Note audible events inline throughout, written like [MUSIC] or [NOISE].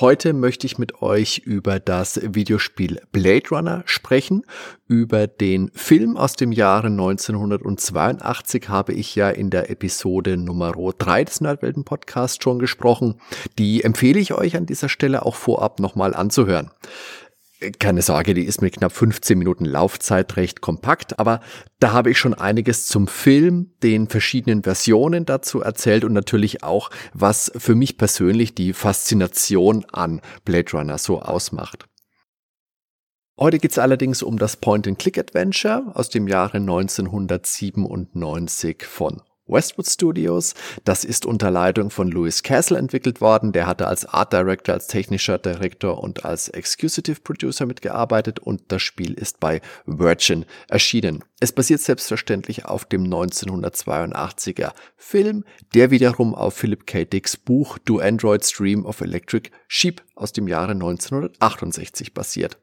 Heute möchte ich mit euch über das Videospiel Blade Runner sprechen. Über den Film aus dem Jahre 1982 habe ich ja in der Episode Nummer 3 des Nerdwelten Podcasts schon gesprochen. Die empfehle ich euch an dieser Stelle auch vorab nochmal anzuhören keine Sorge, die ist mit knapp 15 Minuten Laufzeit recht kompakt, aber da habe ich schon einiges zum Film, den verschiedenen Versionen dazu erzählt und natürlich auch, was für mich persönlich die Faszination an Blade Runner so ausmacht. Heute geht es allerdings um das Point-and-Click-Adventure aus dem Jahre 1997 von Westwood Studios. Das ist unter Leitung von Louis Castle entwickelt worden. Der hatte als Art Director, als technischer Director und als Executive Producer mitgearbeitet und das Spiel ist bei Virgin erschienen. Es basiert selbstverständlich auf dem 1982er Film, der wiederum auf Philip K. Dicks Buch Do Androids Dream of Electric Sheep aus dem Jahre 1968 basiert.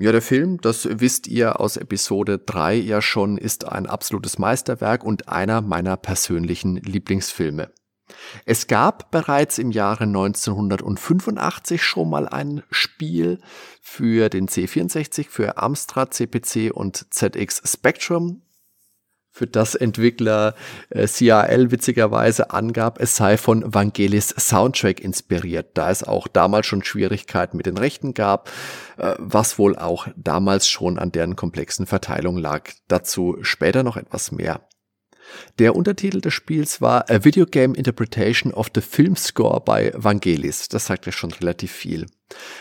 Ja, der Film, das wisst ihr aus Episode 3 ja schon, ist ein absolutes Meisterwerk und einer meiner persönlichen Lieblingsfilme. Es gab bereits im Jahre 1985 schon mal ein Spiel für den C64, für Amstrad CPC und ZX Spectrum für das Entwickler äh, CRL witzigerweise angab, es sei von Vangelis Soundtrack inspiriert, da es auch damals schon Schwierigkeiten mit den Rechten gab, äh, was wohl auch damals schon an deren komplexen Verteilung lag. Dazu später noch etwas mehr. Der Untertitel des Spiels war A Video Game Interpretation of the Film Score by Vangelis. Das sagt ja schon relativ viel.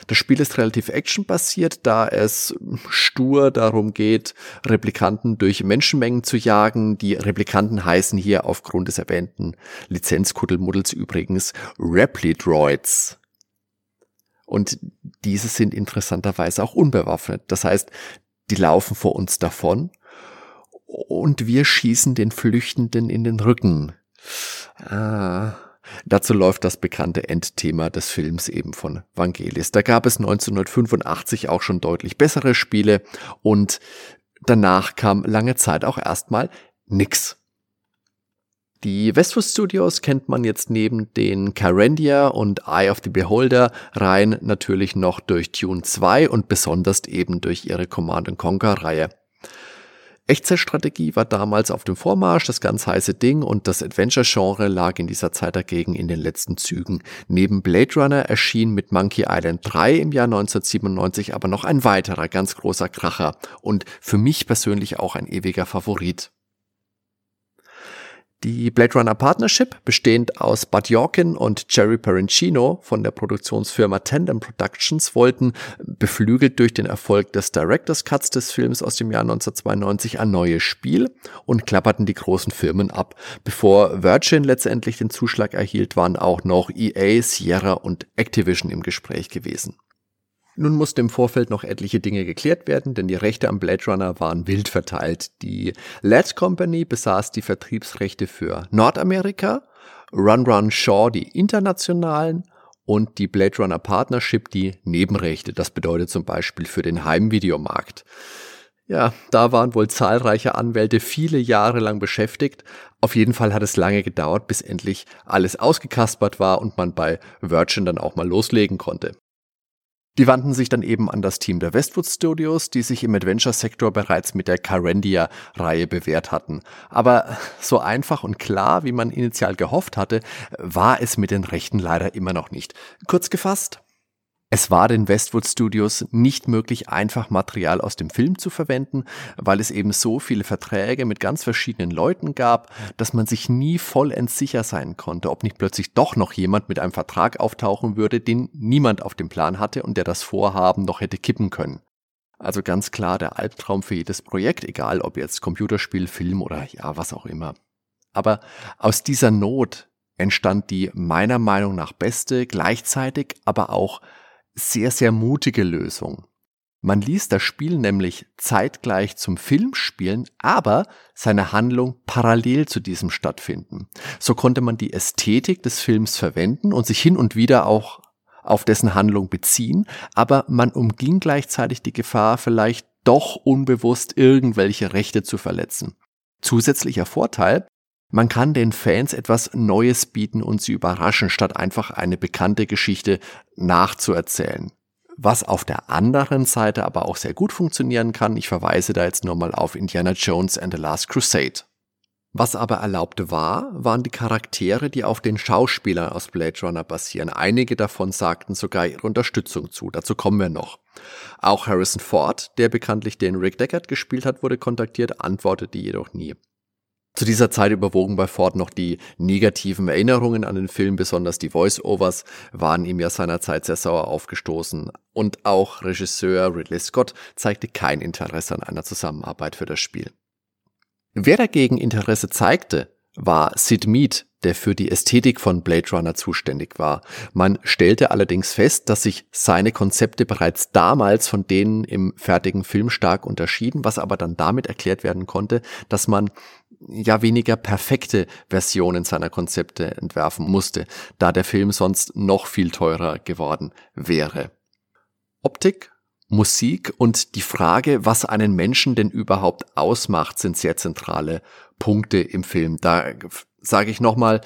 Das Spiel ist relativ actionbasiert, da es stur darum geht, Replikanten durch Menschenmengen zu jagen. Die Replikanten heißen hier aufgrund des erwähnten Lizenzkuddelmuddels übrigens Replidroids. Und diese sind interessanterweise auch unbewaffnet. Das heißt, die laufen vor uns davon und wir schießen den Flüchtenden in den Rücken. Ah. Dazu läuft das bekannte Endthema des Films eben von Vangelis. Da gab es 1985 auch schon deutlich bessere Spiele und danach kam lange Zeit auch erstmal nix. Die Westwood Studios kennt man jetzt neben den Carandia und Eye of the Beholder Reihen natürlich noch durch Dune 2 und besonders eben durch ihre Command Conquer Reihe. Echtzeitstrategie war damals auf dem Vormarsch, das ganz heiße Ding und das Adventure-Genre lag in dieser Zeit dagegen in den letzten Zügen. Neben Blade Runner erschien mit Monkey Island 3 im Jahr 1997 aber noch ein weiterer ganz großer Kracher und für mich persönlich auch ein ewiger Favorit. Die Blade Runner Partnership, bestehend aus Bud Yorkin und Jerry Perencino von der Produktionsfirma Tandem Productions, wollten, beflügelt durch den Erfolg des Director's Cuts des Films aus dem Jahr 1992, ein neues Spiel und klapperten die großen Firmen ab. Bevor Virgin letztendlich den Zuschlag erhielt, waren auch noch EA, Sierra und Activision im Gespräch gewesen. Nun mussten im Vorfeld noch etliche Dinge geklärt werden, denn die Rechte am Blade Runner waren wild verteilt. Die LED Company besaß die Vertriebsrechte für Nordamerika, Run Run Shaw die internationalen und die Blade Runner Partnership die Nebenrechte. Das bedeutet zum Beispiel für den Heimvideomarkt. Ja, da waren wohl zahlreiche Anwälte viele Jahre lang beschäftigt. Auf jeden Fall hat es lange gedauert, bis endlich alles ausgekaspert war und man bei Virgin dann auch mal loslegen konnte. Die wandten sich dann eben an das Team der Westwood Studios, die sich im Adventure-Sektor bereits mit der Carandia-Reihe bewährt hatten. Aber so einfach und klar, wie man initial gehofft hatte, war es mit den Rechten leider immer noch nicht. Kurz gefasst, es war den Westwood Studios nicht möglich, einfach Material aus dem Film zu verwenden, weil es eben so viele Verträge mit ganz verschiedenen Leuten gab, dass man sich nie vollends sicher sein konnte, ob nicht plötzlich doch noch jemand mit einem Vertrag auftauchen würde, den niemand auf dem Plan hatte und der das Vorhaben noch hätte kippen können. Also ganz klar der Albtraum für jedes Projekt, egal ob jetzt Computerspiel, Film oder ja, was auch immer. Aber aus dieser Not entstand die meiner Meinung nach beste, gleichzeitig aber auch sehr, sehr mutige Lösung. Man ließ das Spiel nämlich zeitgleich zum Film spielen, aber seine Handlung parallel zu diesem stattfinden. So konnte man die Ästhetik des Films verwenden und sich hin und wieder auch auf dessen Handlung beziehen, aber man umging gleichzeitig die Gefahr, vielleicht doch unbewusst irgendwelche Rechte zu verletzen. Zusätzlicher Vorteil, man kann den Fans etwas Neues bieten und sie überraschen, statt einfach eine bekannte Geschichte nachzuerzählen was auf der anderen Seite aber auch sehr gut funktionieren kann. Ich verweise da jetzt nur mal auf Indiana Jones and the Last Crusade. Was aber erlaubt war, waren die Charaktere, die auf den Schauspielern aus Blade Runner basieren. Einige davon sagten sogar ihre Unterstützung zu. Dazu kommen wir noch. Auch Harrison Ford, der bekanntlich den Rick Deckard gespielt hat, wurde kontaktiert, antwortete jedoch nie. Zu dieser Zeit überwogen bei Ford noch die negativen Erinnerungen an den Film, besonders die Voice-Overs waren ihm ja seinerzeit sehr sauer aufgestoßen. Und auch Regisseur Ridley Scott zeigte kein Interesse an einer Zusammenarbeit für das Spiel. Wer dagegen Interesse zeigte, war Sid Mead, der für die Ästhetik von Blade Runner zuständig war. Man stellte allerdings fest, dass sich seine Konzepte bereits damals von denen im fertigen Film stark unterschieden, was aber dann damit erklärt werden konnte, dass man ja weniger perfekte Versionen seiner Konzepte entwerfen musste, da der Film sonst noch viel teurer geworden wäre. Optik, Musik und die Frage, was einen Menschen denn überhaupt ausmacht, sind sehr zentrale Punkte im Film. Da sage ich nochmal,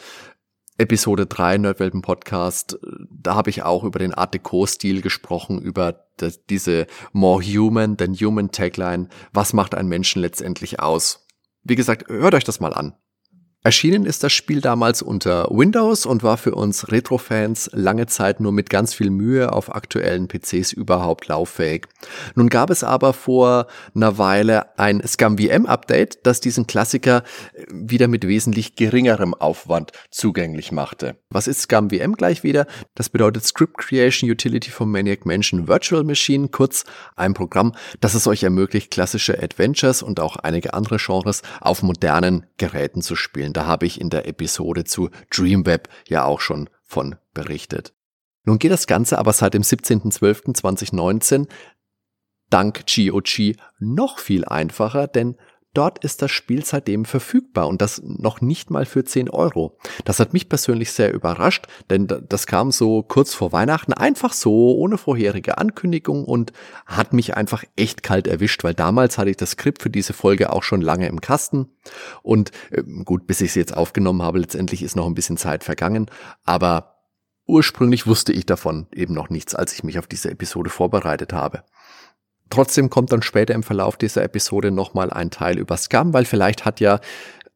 Episode 3 Nerdwelten Podcast, da habe ich auch über den Art Deco-Stil gesprochen, über diese More Human than Human Tagline. Was macht einen Menschen letztendlich aus? Wie gesagt, hört euch das mal an. Erschienen ist das Spiel damals unter Windows und war für uns Retro-Fans lange Zeit nur mit ganz viel Mühe auf aktuellen PCs überhaupt lauffähig. Nun gab es aber vor einer Weile ein ScumVM-Update, das diesen Klassiker wieder mit wesentlich geringerem Aufwand zugänglich machte. Was ist ScumVM gleich wieder? Das bedeutet Script Creation Utility for Maniac Mansion Virtual Machine, kurz ein Programm, das es euch ermöglicht, klassische Adventures und auch einige andere Genres auf modernen Geräten zu spielen. Da habe ich in der Episode zu Dreamweb ja auch schon von berichtet. Nun geht das Ganze aber seit dem 17.12.2019 dank GOG noch viel einfacher, denn Dort ist das Spiel seitdem verfügbar und das noch nicht mal für 10 Euro. Das hat mich persönlich sehr überrascht, denn das kam so kurz vor Weihnachten einfach so, ohne vorherige Ankündigung und hat mich einfach echt kalt erwischt, weil damals hatte ich das Skript für diese Folge auch schon lange im Kasten und äh, gut, bis ich es jetzt aufgenommen habe, letztendlich ist noch ein bisschen Zeit vergangen, aber ursprünglich wusste ich davon eben noch nichts, als ich mich auf diese Episode vorbereitet habe. Trotzdem kommt dann später im Verlauf dieser Episode nochmal ein Teil über Scum, weil vielleicht hat ja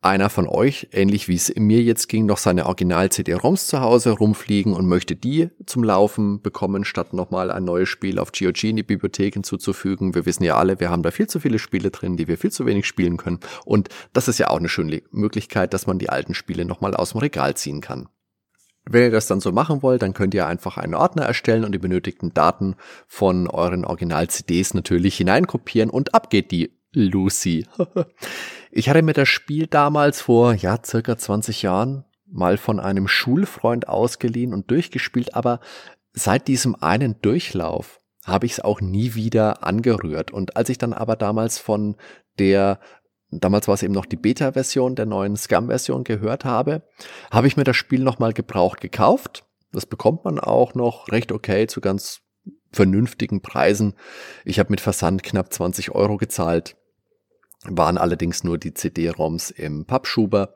einer von euch, ähnlich wie es mir jetzt ging, noch seine Original-CD-ROMs zu Hause rumfliegen und möchte die zum Laufen bekommen, statt nochmal ein neues Spiel auf GOG in die Bibliothek hinzuzufügen. Wir wissen ja alle, wir haben da viel zu viele Spiele drin, die wir viel zu wenig spielen können. Und das ist ja auch eine schöne Möglichkeit, dass man die alten Spiele nochmal aus dem Regal ziehen kann. Wenn ihr das dann so machen wollt, dann könnt ihr einfach einen Ordner erstellen und die benötigten Daten von euren Original-CDs natürlich hineinkopieren und ab geht die Lucy. [LAUGHS] ich hatte mir das Spiel damals vor, ja, circa 20 Jahren mal von einem Schulfreund ausgeliehen und durchgespielt, aber seit diesem einen Durchlauf habe ich es auch nie wieder angerührt. Und als ich dann aber damals von der damals war es eben noch die Beta-Version der neuen Scum-Version gehört habe, habe ich mir das Spiel nochmal gebraucht gekauft. Das bekommt man auch noch recht okay zu ganz vernünftigen Preisen. Ich habe mit Versand knapp 20 Euro gezahlt, waren allerdings nur die CD-ROMs im Pappschuber.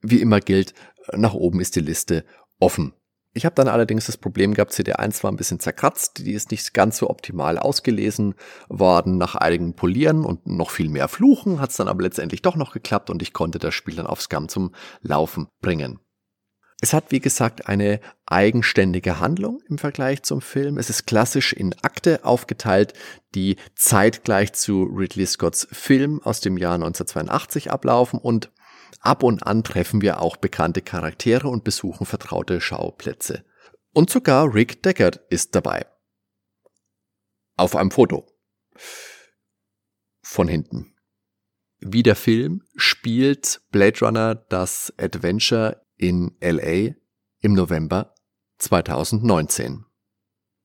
Wie immer gilt, nach oben ist die Liste offen. Ich habe dann allerdings das Problem gehabt, CD1 war ein bisschen zerkratzt, die ist nicht ganz so optimal ausgelesen worden. Nach einigen Polieren und noch viel mehr Fluchen hat es dann aber letztendlich doch noch geklappt und ich konnte das Spiel dann auf Scam zum Laufen bringen. Es hat, wie gesagt, eine eigenständige Handlung im Vergleich zum Film. Es ist klassisch in Akte aufgeteilt, die zeitgleich zu Ridley Scotts Film aus dem Jahr 1982 ablaufen und Ab und an treffen wir auch bekannte Charaktere und besuchen vertraute Schauplätze. Und sogar Rick Deckard ist dabei. Auf einem Foto. Von hinten. Wie der Film spielt Blade Runner das Adventure in LA im November 2019.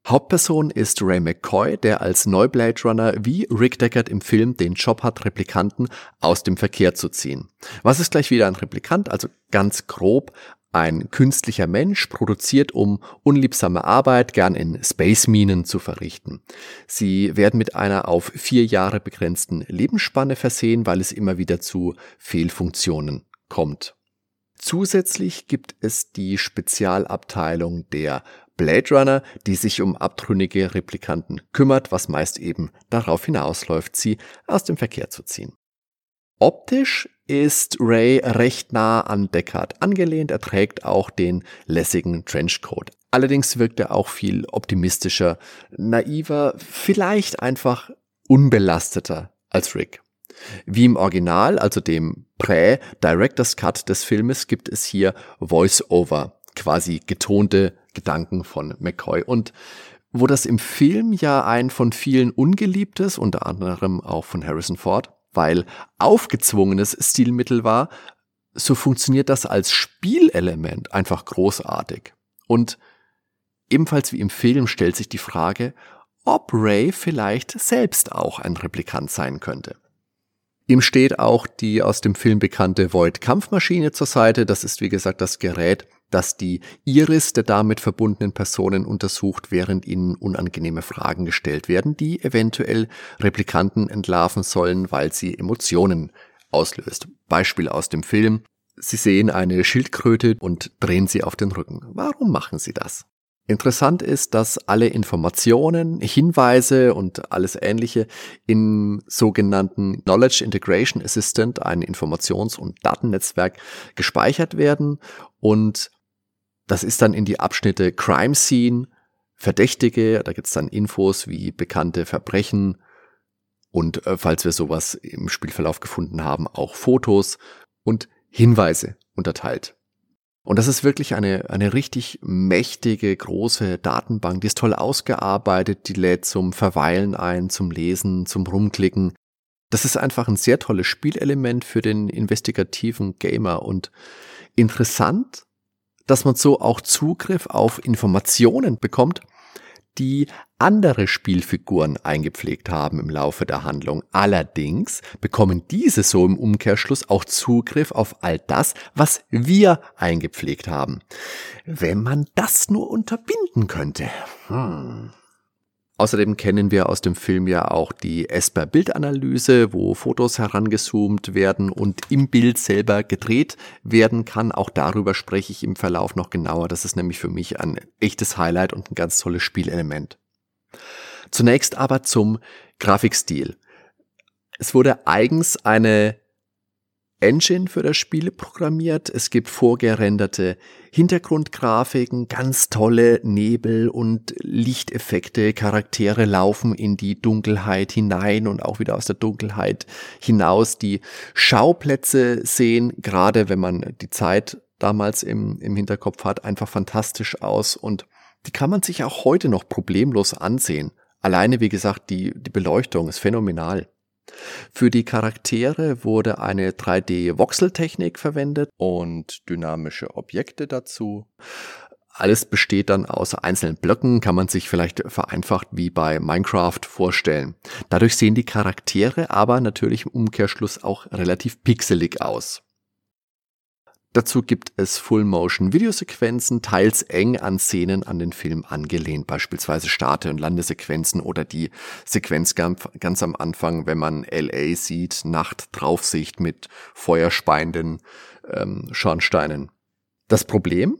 Hauptperson ist Ray McCoy, der als Neublade Runner wie Rick Deckard im Film den Job hat, Replikanten aus dem Verkehr zu ziehen. Was ist gleich wieder ein Replikant? Also ganz grob ein künstlicher Mensch, produziert, um unliebsame Arbeit gern in Space-Minen zu verrichten. Sie werden mit einer auf vier Jahre begrenzten Lebensspanne versehen, weil es immer wieder zu Fehlfunktionen kommt. Zusätzlich gibt es die Spezialabteilung der Blade Runner, die sich um abtrünnige Replikanten kümmert, was meist eben darauf hinausläuft, sie aus dem Verkehr zu ziehen. Optisch ist Ray recht nah an Deckard angelehnt, er trägt auch den lässigen Trenchcoat. Allerdings wirkt er auch viel optimistischer, naiver, vielleicht einfach unbelasteter als Rick. Wie im Original, also dem Prä-Director's Cut des Filmes, gibt es hier Voice-Over, quasi getonte Gedanken von McCoy. Und wo das im Film ja ein von vielen ungeliebtes, unter anderem auch von Harrison Ford, weil aufgezwungenes Stilmittel war, so funktioniert das als Spielelement einfach großartig. Und ebenfalls wie im Film stellt sich die Frage, ob Ray vielleicht selbst auch ein Replikant sein könnte. Ihm steht auch die aus dem Film bekannte Void-Kampfmaschine zur Seite. Das ist wie gesagt das Gerät, das die Iris der damit verbundenen Personen untersucht, während ihnen unangenehme Fragen gestellt werden, die eventuell Replikanten entlarven sollen, weil sie Emotionen auslöst. Beispiel aus dem Film. Sie sehen eine Schildkröte und drehen sie auf den Rücken. Warum machen sie das? Interessant ist, dass alle Informationen, Hinweise und alles Ähnliche im sogenannten Knowledge Integration Assistant, ein Informations- und Datennetzwerk, gespeichert werden und das ist dann in die Abschnitte Crime Scene, Verdächtige, da gibt's dann Infos wie bekannte Verbrechen und äh, falls wir sowas im Spielverlauf gefunden haben, auch Fotos und Hinweise unterteilt. Und das ist wirklich eine, eine richtig mächtige, große Datenbank. Die ist toll ausgearbeitet, die lädt zum Verweilen ein, zum Lesen, zum Rumklicken. Das ist einfach ein sehr tolles Spielelement für den investigativen Gamer und interessant, dass man so auch Zugriff auf Informationen bekommt, die andere Spielfiguren eingepflegt haben im Laufe der Handlung. Allerdings bekommen diese so im Umkehrschluss auch Zugriff auf all das, was wir eingepflegt haben. Wenn man das nur unterbinden könnte. Hm. Außerdem kennen wir aus dem Film ja auch die Esper-Bildanalyse, wo Fotos herangezoomt werden und im Bild selber gedreht werden kann. Auch darüber spreche ich im Verlauf noch genauer. Das ist nämlich für mich ein echtes Highlight und ein ganz tolles Spielelement. Zunächst aber zum Grafikstil. Es wurde eigens eine Engine für das Spiel programmiert. Es gibt vorgerenderte Hintergrundgrafiken, ganz tolle Nebel- und Lichteffekte. Charaktere laufen in die Dunkelheit hinein und auch wieder aus der Dunkelheit hinaus. Die Schauplätze sehen, gerade wenn man die Zeit damals im, im Hinterkopf hat, einfach fantastisch aus und die kann man sich auch heute noch problemlos ansehen. Alleine, wie gesagt, die, die Beleuchtung ist phänomenal. Für die Charaktere wurde eine 3D-Voxel-Technik verwendet und dynamische Objekte dazu. Alles besteht dann aus einzelnen Blöcken, kann man sich vielleicht vereinfacht wie bei Minecraft vorstellen. Dadurch sehen die Charaktere aber natürlich im Umkehrschluss auch relativ pixelig aus. Dazu gibt es Full-Motion-Videosequenzen, teils eng an Szenen an den Film angelehnt, beispielsweise Starte- und Landesequenzen oder die Sequenz ganz am Anfang, wenn man LA sieht, Nacht Draufsicht mit feuerspeienden ähm, Schornsteinen. Das Problem?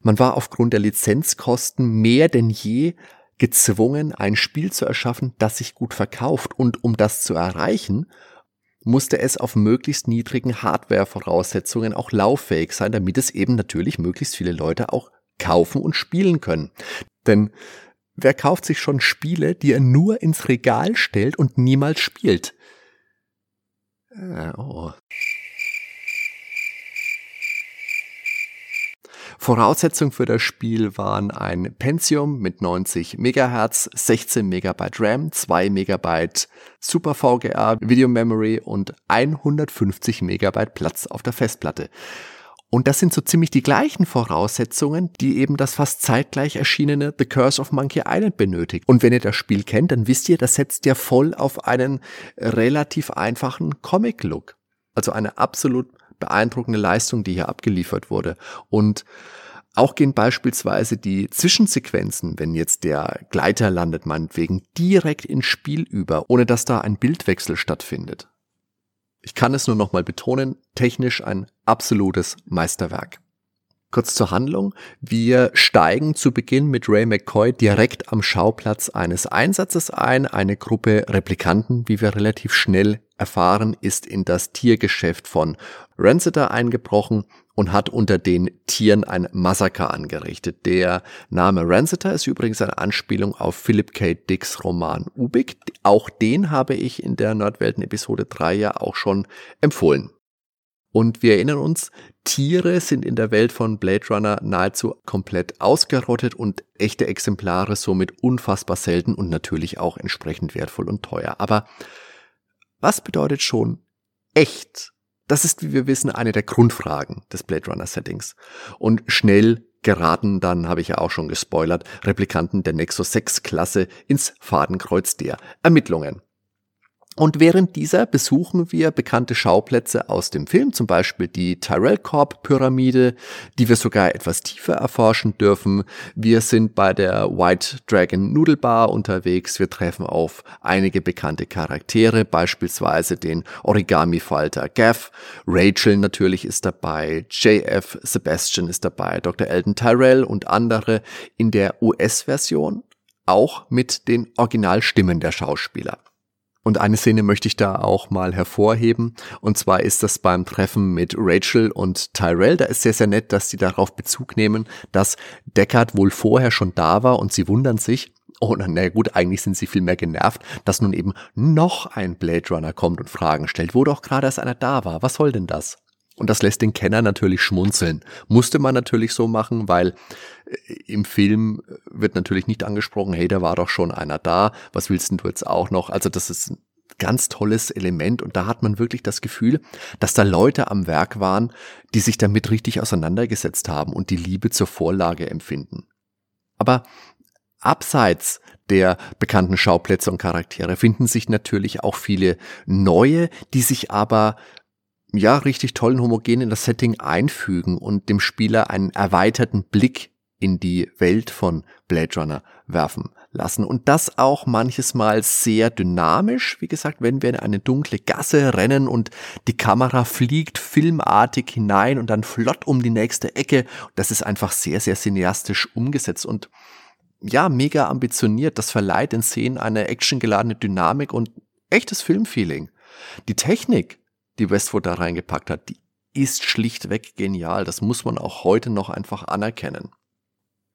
Man war aufgrund der Lizenzkosten mehr denn je gezwungen, ein Spiel zu erschaffen, das sich gut verkauft. Und um das zu erreichen, musste es auf möglichst niedrigen Hardware-Voraussetzungen auch lauffähig sein, damit es eben natürlich möglichst viele Leute auch kaufen und spielen können. Denn wer kauft sich schon Spiele, die er nur ins Regal stellt und niemals spielt? Äh, oh. Voraussetzung für das Spiel waren ein Pentium mit 90 MHz, 16 MB RAM, 2 MB Super VGA Video Memory und 150 MB Platz auf der Festplatte. Und das sind so ziemlich die gleichen Voraussetzungen, die eben das fast zeitgleich erschienene The Curse of Monkey Island benötigt. Und wenn ihr das Spiel kennt, dann wisst ihr, das setzt ja voll auf einen relativ einfachen Comic-Look. Also eine absolut beeindruckende Leistung, die hier abgeliefert wurde. Und auch gehen beispielsweise die Zwischensequenzen, wenn jetzt der Gleiter landet, meinetwegen, direkt ins Spiel über, ohne dass da ein Bildwechsel stattfindet. Ich kann es nur nochmal betonen, technisch ein absolutes Meisterwerk. Kurz zur Handlung. Wir steigen zu Beginn mit Ray McCoy direkt am Schauplatz eines Einsatzes ein. Eine Gruppe Replikanten, wie wir relativ schnell erfahren, ist in das Tiergeschäft von Ranciter eingebrochen und hat unter den Tieren ein Massaker angerichtet. Der Name Ranciter ist übrigens eine Anspielung auf Philip K. Dicks Roman Ubik. Auch den habe ich in der Nordwelten Episode 3 ja auch schon empfohlen. Und wir erinnern uns, Tiere sind in der Welt von Blade Runner nahezu komplett ausgerottet und echte Exemplare somit unfassbar selten und natürlich auch entsprechend wertvoll und teuer. Aber was bedeutet schon echt? Das ist, wie wir wissen, eine der Grundfragen des Blade Runner Settings. Und schnell geraten, dann habe ich ja auch schon gespoilert, Replikanten der Nexus 6 Klasse ins Fadenkreuz der Ermittlungen. Und während dieser besuchen wir bekannte Schauplätze aus dem Film, zum Beispiel die Tyrell Corp Pyramide, die wir sogar etwas tiefer erforschen dürfen. Wir sind bei der White Dragon Noodle Bar unterwegs. Wir treffen auf einige bekannte Charaktere, beispielsweise den Origami-Falter Gav. Rachel natürlich ist dabei. JF Sebastian ist dabei. Dr. Elton Tyrell und andere in der US-Version auch mit den Originalstimmen der Schauspieler. Und eine Szene möchte ich da auch mal hervorheben. Und zwar ist das beim Treffen mit Rachel und Tyrell. Da ist sehr, sehr nett, dass sie darauf Bezug nehmen, dass Deckard wohl vorher schon da war und sie wundern sich, Oh, na gut, eigentlich sind sie viel mehr genervt, dass nun eben noch ein Blade Runner kommt und Fragen stellt, wo doch gerade erst einer da war. Was soll denn das? Und das lässt den Kenner natürlich schmunzeln. Musste man natürlich so machen, weil im Film wird natürlich nicht angesprochen, hey, da war doch schon einer da, was willst denn du jetzt auch noch? Also das ist ein ganz tolles Element und da hat man wirklich das Gefühl, dass da Leute am Werk waren, die sich damit richtig auseinandergesetzt haben und die Liebe zur Vorlage empfinden. Aber abseits der bekannten Schauplätze und Charaktere finden sich natürlich auch viele neue, die sich aber ja, richtig tollen homogen in das Setting einfügen und dem Spieler einen erweiterten Blick in die Welt von Blade Runner werfen lassen. Und das auch manches Mal sehr dynamisch. Wie gesagt, wenn wir in eine dunkle Gasse rennen und die Kamera fliegt filmartig hinein und dann flott um die nächste Ecke. Das ist einfach sehr, sehr cineastisch umgesetzt und ja, mega ambitioniert. Das verleiht den Szenen eine actiongeladene Dynamik und echtes Filmfeeling. Die Technik die Westwood da reingepackt hat, die ist schlichtweg genial. Das muss man auch heute noch einfach anerkennen.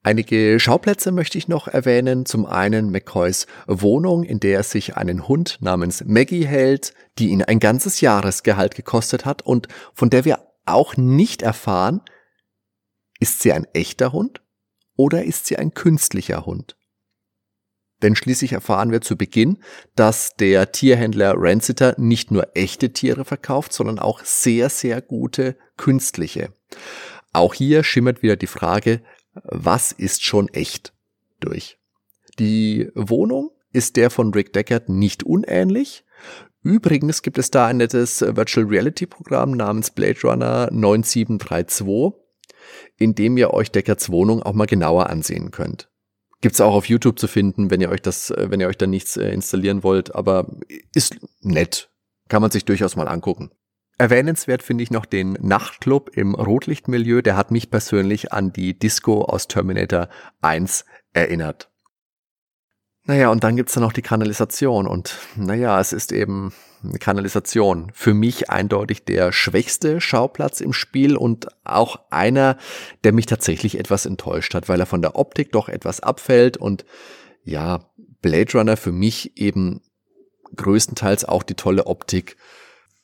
Einige Schauplätze möchte ich noch erwähnen. Zum einen McCoys Wohnung, in der er sich einen Hund namens Maggie hält, die ihn ein ganzes Jahresgehalt gekostet hat und von der wir auch nicht erfahren, ist sie ein echter Hund oder ist sie ein künstlicher Hund? Denn schließlich erfahren wir zu Beginn, dass der Tierhändler Ranciter nicht nur echte Tiere verkauft, sondern auch sehr, sehr gute künstliche. Auch hier schimmert wieder die Frage, was ist schon echt durch? Die Wohnung ist der von Rick Deckard nicht unähnlich. Übrigens gibt es da ein nettes Virtual Reality Programm namens Blade Runner 9732, in dem ihr euch Deckards Wohnung auch mal genauer ansehen könnt. Gibt's auch auf YouTube zu finden, wenn ihr euch das, äh, wenn ihr euch da nichts äh, installieren wollt, aber ist nett. Kann man sich durchaus mal angucken. Erwähnenswert finde ich noch den Nachtclub im Rotlichtmilieu. Der hat mich persönlich an die Disco aus Terminator 1 erinnert. Naja, und dann gibt's da noch die Kanalisation. Und naja, es ist eben eine Kanalisation. Für mich eindeutig der schwächste Schauplatz im Spiel und auch einer, der mich tatsächlich etwas enttäuscht hat, weil er von der Optik doch etwas abfällt und ja, Blade Runner für mich eben größtenteils auch die tolle Optik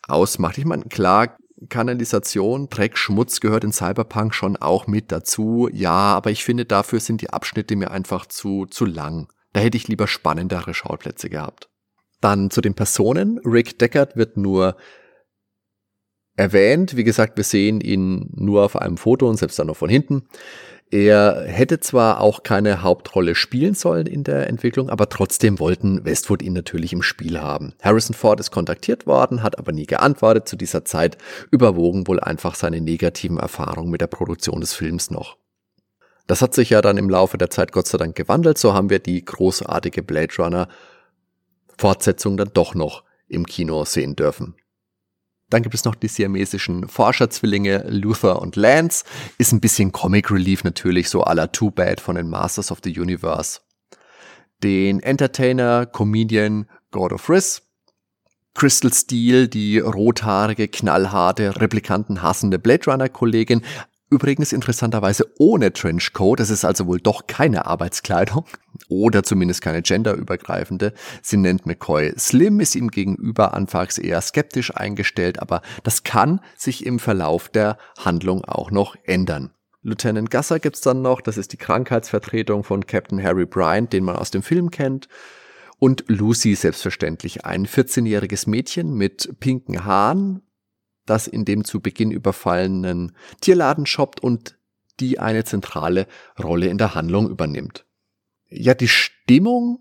ausmacht. Ich meine, klar, Kanalisation, Dreck, Schmutz gehört in Cyberpunk schon auch mit dazu. Ja, aber ich finde, dafür sind die Abschnitte mir einfach zu, zu lang. Da hätte ich lieber spannendere Schauplätze gehabt. Dann zu den Personen. Rick Deckard wird nur erwähnt. Wie gesagt, wir sehen ihn nur auf einem Foto und selbst dann noch von hinten. Er hätte zwar auch keine Hauptrolle spielen sollen in der Entwicklung, aber trotzdem wollten Westwood ihn natürlich im Spiel haben. Harrison Ford ist kontaktiert worden, hat aber nie geantwortet. Zu dieser Zeit überwogen wohl einfach seine negativen Erfahrungen mit der Produktion des Films noch. Das hat sich ja dann im Laufe der Zeit Gott sei Dank gewandelt. So haben wir die großartige Blade Runner Fortsetzung dann doch noch im Kino sehen dürfen. Dann gibt es noch die siamesischen Forscherzwillinge Luther und Lance. Ist ein bisschen Comic Relief natürlich, so à la Too Bad von den Masters of the Universe. Den Entertainer, Comedian God of Riz. Crystal Steel, die rothaarige, knallharte, Replikanten hassende Blade Runner Kollegin. Übrigens interessanterweise ohne Trenchcoat, das ist also wohl doch keine Arbeitskleidung [LAUGHS] oder zumindest keine genderübergreifende. Sie nennt McCoy Slim, ist ihm gegenüber anfangs eher skeptisch eingestellt, aber das kann sich im Verlauf der Handlung auch noch ändern. Lieutenant Gasser gibt's dann noch, das ist die Krankheitsvertretung von Captain Harry Bryant, den man aus dem Film kennt. Und Lucy selbstverständlich, ein 14-jähriges Mädchen mit pinken Haaren, das in dem zu Beginn überfallenen Tierladen shoppt und die eine zentrale Rolle in der Handlung übernimmt. Ja, die Stimmung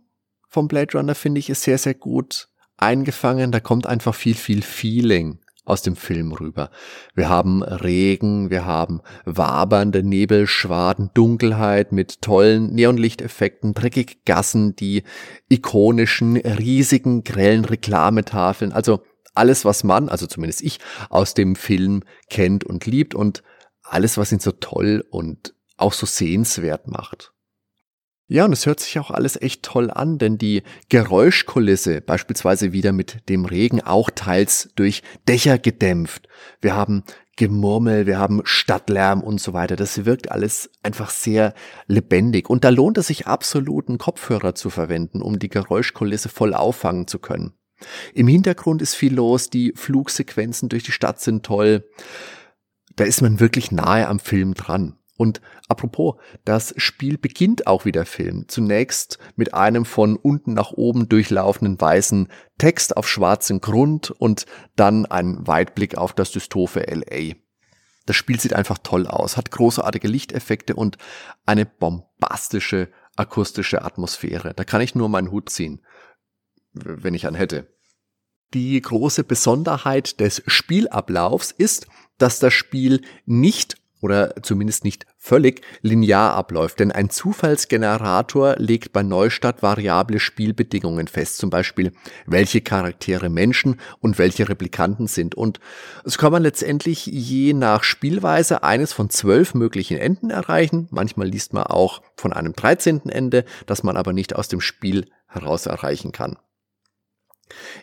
vom Blade Runner finde ich ist sehr, sehr gut eingefangen. Da kommt einfach viel, viel Feeling aus dem Film rüber. Wir haben Regen, wir haben wabernde Nebelschwaden, Dunkelheit mit tollen Neonlichteffekten, dreckige Gassen, die ikonischen, riesigen, grellen Reklametafeln. Also alles, was man, also zumindest ich, aus dem Film kennt und liebt und alles, was ihn so toll und auch so sehenswert macht. Ja, und es hört sich auch alles echt toll an, denn die Geräuschkulisse, beispielsweise wieder mit dem Regen, auch teils durch Dächer gedämpft. Wir haben Gemurmel, wir haben Stadtlärm und so weiter. Das wirkt alles einfach sehr lebendig. Und da lohnt es sich absolut, einen Kopfhörer zu verwenden, um die Geräuschkulisse voll auffangen zu können. Im Hintergrund ist viel los, die Flugsequenzen durch die Stadt sind toll. Da ist man wirklich nahe am Film dran. Und apropos, das Spiel beginnt auch wie der Film. Zunächst mit einem von unten nach oben durchlaufenden weißen Text auf schwarzem Grund und dann ein Weitblick auf das dystophe LA. Das Spiel sieht einfach toll aus, hat großartige Lichteffekte und eine bombastische akustische Atmosphäre. Da kann ich nur meinen Hut ziehen wenn ich einen hätte. Die große Besonderheit des Spielablaufs ist, dass das Spiel nicht oder zumindest nicht völlig linear abläuft, denn ein Zufallsgenerator legt bei Neustart variable Spielbedingungen fest, zum Beispiel welche Charaktere Menschen und welche Replikanten sind. Und so kann man letztendlich je nach Spielweise eines von zwölf möglichen Enden erreichen. Manchmal liest man auch von einem dreizehnten Ende, das man aber nicht aus dem Spiel heraus erreichen kann.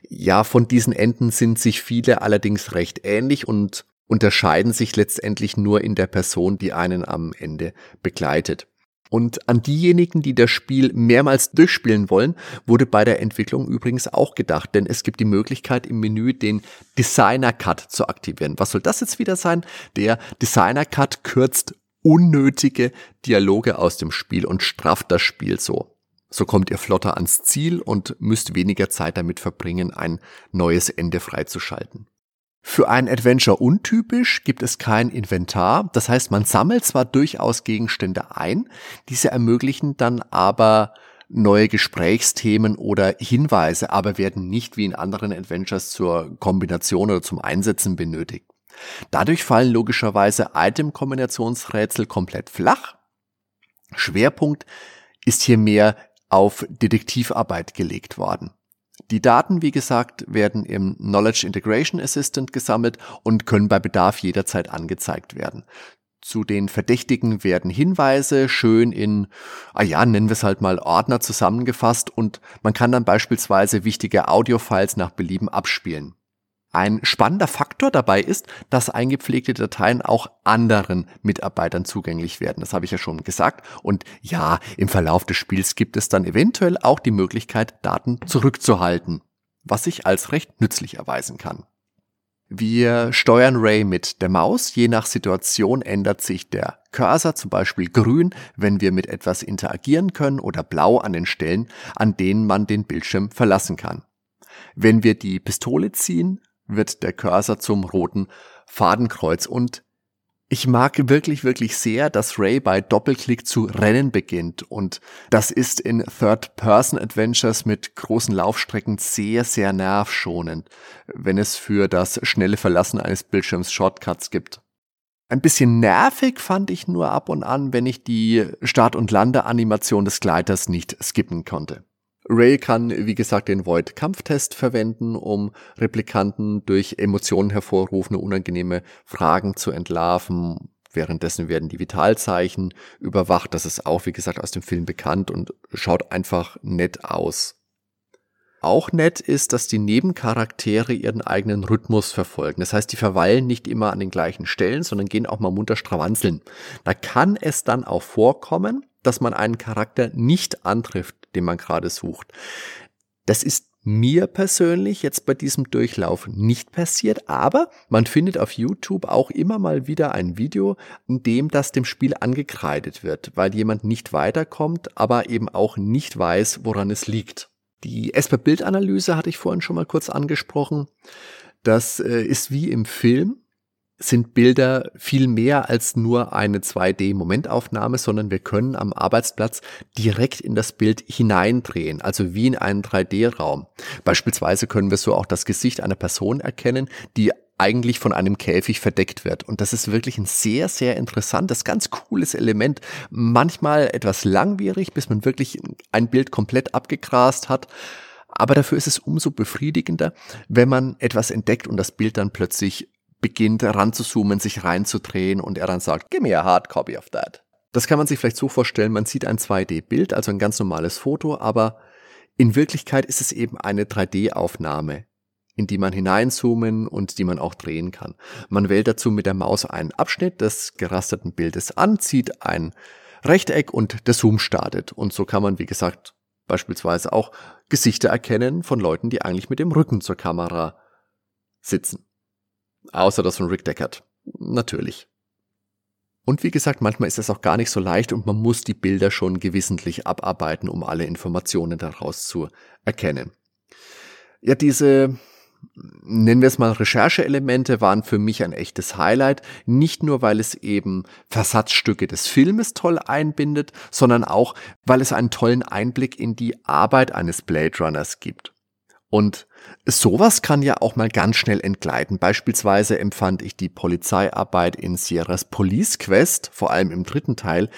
Ja, von diesen Enden sind sich viele allerdings recht ähnlich und unterscheiden sich letztendlich nur in der Person, die einen am Ende begleitet. Und an diejenigen, die das Spiel mehrmals durchspielen wollen, wurde bei der Entwicklung übrigens auch gedacht, denn es gibt die Möglichkeit im Menü den Designer Cut zu aktivieren. Was soll das jetzt wieder sein? Der Designer Cut kürzt unnötige Dialoge aus dem Spiel und strafft das Spiel so. So kommt ihr flotter ans Ziel und müsst weniger Zeit damit verbringen, ein neues Ende freizuschalten. Für ein Adventure untypisch gibt es kein Inventar. Das heißt, man sammelt zwar durchaus Gegenstände ein, diese ermöglichen dann aber neue Gesprächsthemen oder Hinweise, aber werden nicht wie in anderen Adventures zur Kombination oder zum Einsetzen benötigt. Dadurch fallen logischerweise Item-Kombinationsrätsel komplett flach. Schwerpunkt ist hier mehr auf Detektivarbeit gelegt worden. Die Daten, wie gesagt, werden im Knowledge Integration Assistant gesammelt und können bei Bedarf jederzeit angezeigt werden. Zu den Verdächtigen werden Hinweise schön in, ah ja, nennen wir es halt mal Ordner zusammengefasst und man kann dann beispielsweise wichtige Audiofiles nach Belieben abspielen. Ein spannender Faktor dabei ist, dass eingepflegte Dateien auch anderen Mitarbeitern zugänglich werden. Das habe ich ja schon gesagt. Und ja, im Verlauf des Spiels gibt es dann eventuell auch die Möglichkeit, Daten zurückzuhalten, was sich als recht nützlich erweisen kann. Wir steuern Ray mit der Maus. Je nach Situation ändert sich der Cursor, zum Beispiel grün, wenn wir mit etwas interagieren können, oder blau an den Stellen, an denen man den Bildschirm verlassen kann. Wenn wir die Pistole ziehen, wird der Cursor zum roten Fadenkreuz und ich mag wirklich, wirklich sehr, dass Ray bei Doppelklick zu rennen beginnt und das ist in Third-Person-Adventures mit großen Laufstrecken sehr, sehr nervschonend, wenn es für das schnelle Verlassen eines Bildschirms Shortcuts gibt. Ein bisschen nervig fand ich nur ab und an, wenn ich die Start- und Landeanimation des Gleiters nicht skippen konnte. Ray kann, wie gesagt, den Void-Kampftest verwenden, um Replikanten durch Emotionen hervorrufende unangenehme Fragen zu entlarven. Währenddessen werden die Vitalzeichen überwacht. Das ist auch, wie gesagt, aus dem Film bekannt und schaut einfach nett aus. Auch nett ist, dass die Nebencharaktere ihren eigenen Rhythmus verfolgen. Das heißt, die verweilen nicht immer an den gleichen Stellen, sondern gehen auch mal munter strawanzeln. Da kann es dann auch vorkommen, dass man einen Charakter nicht antrifft, den man gerade sucht. Das ist mir persönlich jetzt bei diesem Durchlauf nicht passiert, aber man findet auf YouTube auch immer mal wieder ein Video, in dem das dem Spiel angekreidet wird, weil jemand nicht weiterkommt, aber eben auch nicht weiß, woran es liegt. Die Esper-Bildanalyse hatte ich vorhin schon mal kurz angesprochen. Das äh, ist wie im Film sind Bilder viel mehr als nur eine 2D-Momentaufnahme, sondern wir können am Arbeitsplatz direkt in das Bild hineindrehen, also wie in einen 3D-Raum. Beispielsweise können wir so auch das Gesicht einer Person erkennen, die eigentlich von einem Käfig verdeckt wird. Und das ist wirklich ein sehr, sehr interessantes, ganz cooles Element. Manchmal etwas langwierig, bis man wirklich ein Bild komplett abgegrast hat. Aber dafür ist es umso befriedigender, wenn man etwas entdeckt und das Bild dann plötzlich beginnt ranzuzoomen, sich reinzudrehen und er dann sagt, give me a hard copy of that. Das kann man sich vielleicht so vorstellen, man sieht ein 2D-Bild, also ein ganz normales Foto, aber in Wirklichkeit ist es eben eine 3D-Aufnahme, in die man hineinzoomen und die man auch drehen kann. Man wählt dazu mit der Maus einen Abschnitt des gerasterten Bildes an, zieht ein Rechteck und der Zoom startet. Und so kann man, wie gesagt, beispielsweise auch Gesichter erkennen von Leuten, die eigentlich mit dem Rücken zur Kamera sitzen. Außer das von Rick Deckard. Natürlich. Und wie gesagt, manchmal ist es auch gar nicht so leicht und man muss die Bilder schon gewissentlich abarbeiten, um alle Informationen daraus zu erkennen. Ja, diese, nennen wir es mal Rechercheelemente, waren für mich ein echtes Highlight. Nicht nur, weil es eben Versatzstücke des Filmes toll einbindet, sondern auch, weil es einen tollen Einblick in die Arbeit eines Blade Runners gibt. Und sowas kann ja auch mal ganz schnell entgleiten. Beispielsweise empfand ich die Polizeiarbeit in Sierras Police Quest, vor allem im dritten Teil,